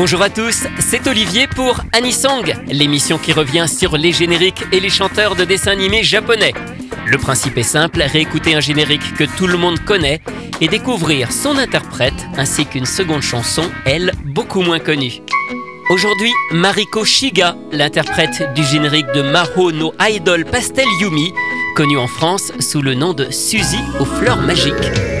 Bonjour à tous, c'est Olivier pour Anisong, l'émission qui revient sur les génériques et les chanteurs de dessins animés japonais. Le principe est simple, réécouter un générique que tout le monde connaît et découvrir son interprète ainsi qu'une seconde chanson, elle, beaucoup moins connue. Aujourd'hui, Mariko Shiga, l'interprète du générique de Maho no Idol Pastel Yumi, connue en France sous le nom de Suzy aux fleurs magiques.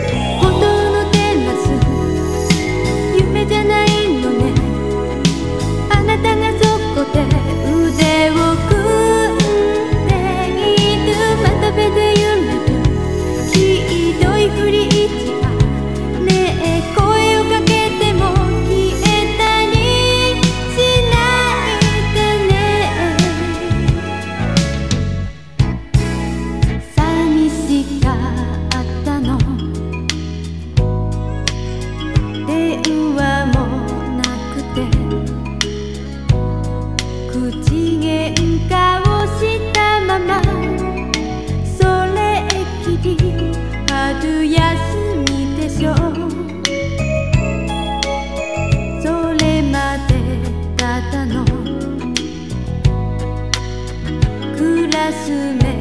休め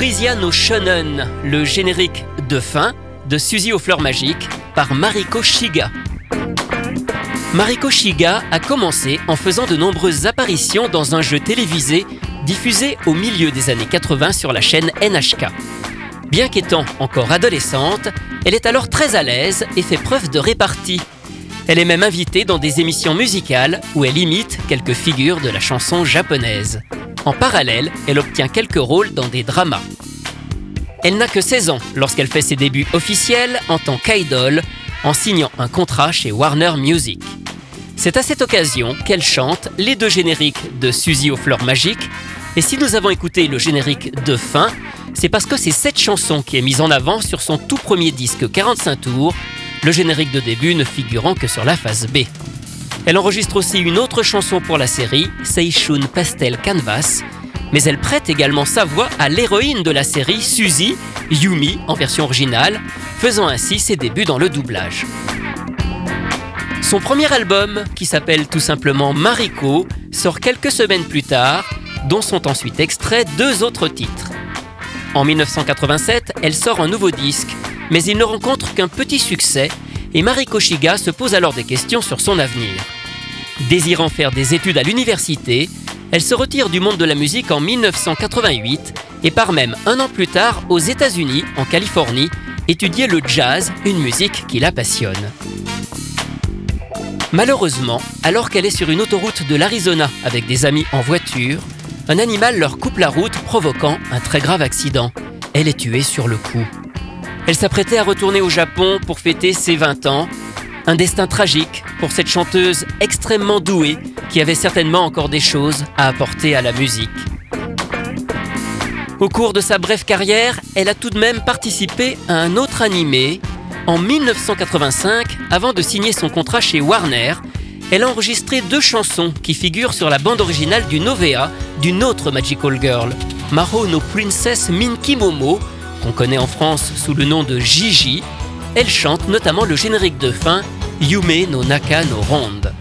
Frisia no Shonen, le générique de fin de Suzy aux fleurs magiques par Mariko Shiga. Mariko Shiga a commencé en faisant de nombreuses apparitions dans un jeu télévisé diffusé au milieu des années 80 sur la chaîne NHK. Bien qu'étant encore adolescente, elle est alors très à l'aise et fait preuve de répartie. Elle est même invitée dans des émissions musicales où elle imite quelques figures de la chanson japonaise. En parallèle, elle obtient quelques rôles dans des dramas. Elle n'a que 16 ans lorsqu'elle fait ses débuts officiels en tant qu'idol en signant un contrat chez Warner Music. C'est à cette occasion qu'elle chante les deux génériques de Suzy aux fleurs magiques. Et si nous avons écouté le générique de fin, c'est parce que c'est cette chanson qui est mise en avant sur son tout premier disque 45 tours, le générique de début ne figurant que sur la phase B. Elle enregistre aussi une autre chanson pour la série, Seishun Pastel Canvas, mais elle prête également sa voix à l'héroïne de la série, Suzy, Yumi en version originale, faisant ainsi ses débuts dans le doublage. Son premier album, qui s'appelle tout simplement Mariko, sort quelques semaines plus tard, dont sont ensuite extraits deux autres titres. En 1987, elle sort un nouveau disque, mais il ne rencontre qu'un petit succès et Mariko Shiga se pose alors des questions sur son avenir. Désirant faire des études à l'université, elle se retire du monde de la musique en 1988 et part même un an plus tard aux États-Unis, en Californie, étudier le jazz, une musique qui la passionne. Malheureusement, alors qu'elle est sur une autoroute de l'Arizona avec des amis en voiture, un animal leur coupe la route provoquant un très grave accident. Elle est tuée sur le coup. Elle s'apprêtait à retourner au Japon pour fêter ses 20 ans. Un destin tragique pour cette chanteuse extrêmement douée qui avait certainement encore des choses à apporter à la musique. Au cours de sa brève carrière, elle a tout de même participé à un autre animé, en 1985, avant de signer son contrat chez Warner, elle a enregistré deux chansons qui figurent sur la bande originale du Novea d'une autre Magical Girl, Maho no Princess Minky Momo, qu'on connaît en France sous le nom de Gigi. Elle chante notamment le générique de fin Yume no Naka no Ronde.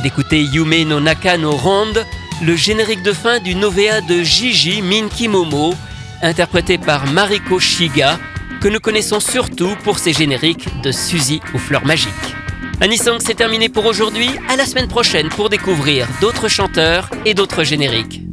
D'écouter Yume no Naka no Rand, le générique de fin du Novea de Gigi Minki Momo, interprété par Mariko Shiga, que nous connaissons surtout pour ses génériques de Suzy aux fleurs magiques. Anisong, c'est terminé pour aujourd'hui. À la semaine prochaine pour découvrir d'autres chanteurs et d'autres génériques.